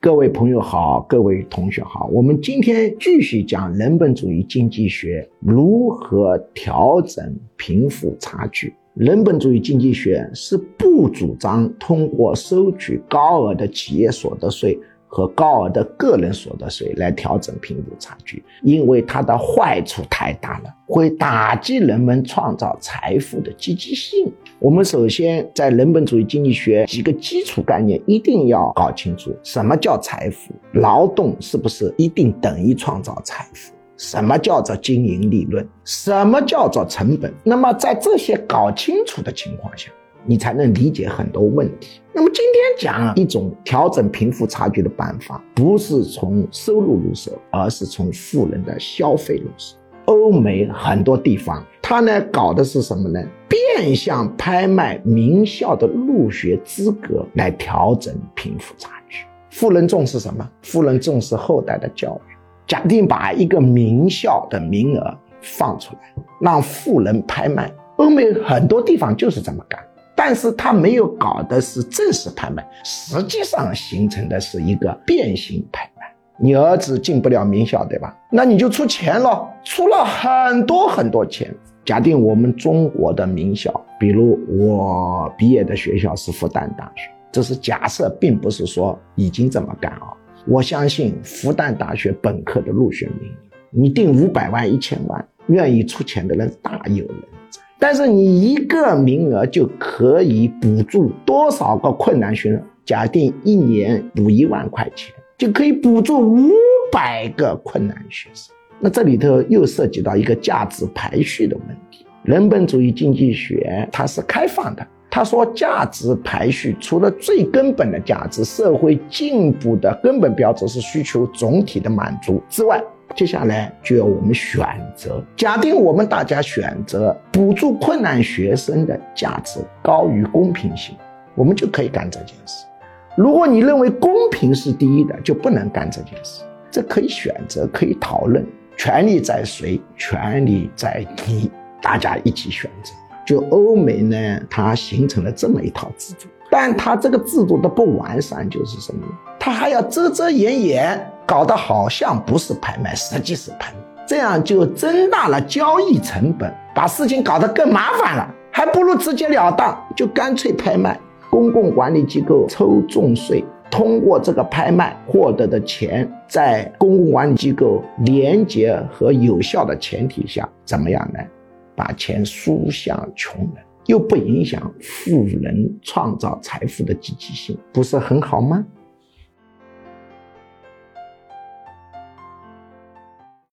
各位朋友好，各位同学好，我们今天继续讲人本主义经济学如何调整贫富差距。人本主义经济学是不主张通过收取高额的企业所得税。和高额的个人所得税来调整贫富差距，因为它的坏处太大了，会打击人们创造财富的积极性。我们首先在人本主义经济学几个基础概念一定要搞清楚：什么叫财富？劳动是不是一定等于创造财富？什么叫做经营利润？什么叫做成本？那么在这些搞清楚的情况下。你才能理解很多问题。那么今天讲一种调整贫富差距的办法，不是从收入入手，而是从富人的消费入手。欧美很多地方，他呢搞的是什么呢？变相拍卖名校的入学资格来调整贫富差距。富人重视什么？富人重视后代的教育。假定把一个名校的名额放出来，让富人拍卖。欧美很多地方就是这么干。但是他没有搞的是正式拍卖，实际上形成的是一个变形拍卖。你儿子进不了名校，对吧？那你就出钱了，出了很多很多钱。假定我们中国的名校，比如我毕业的学校是复旦大学，这是假设，并不是说已经这么干啊。我相信复旦大学本科的入学名额，你定五百万、一千万，愿意出钱的人大有人。但是你一个名额就可以补助多少个困难学生？假定一年补一万块钱，就可以补助五百个困难学生。那这里头又涉及到一个价值排序的问题。人本主义经济学它是开放的，他说价值排序除了最根本的价值、社会进步的根本标志是需求总体的满足之外。接下来就要我们选择。假定我们大家选择补助困难学生的价值高于公平性，我们就可以干这件事。如果你认为公平是第一的，就不能干这件事。这可以选择，可以讨论。权利在谁？权利在你，大家一起选择。就欧美呢，它形成了这么一套制度，但它这个制度的不完善就是什么呢？它还要遮遮掩掩。搞得好像不是拍卖，实际是拍卖，这样就增大了交易成本，把事情搞得更麻烦了。还不如直截了当，就干脆拍卖。公共管理机构抽重税，通过这个拍卖获得的钱，在公共管理机构廉洁和有效的前提下，怎么样呢？把钱输向穷人，又不影响富人创造财富的积极性，不是很好吗？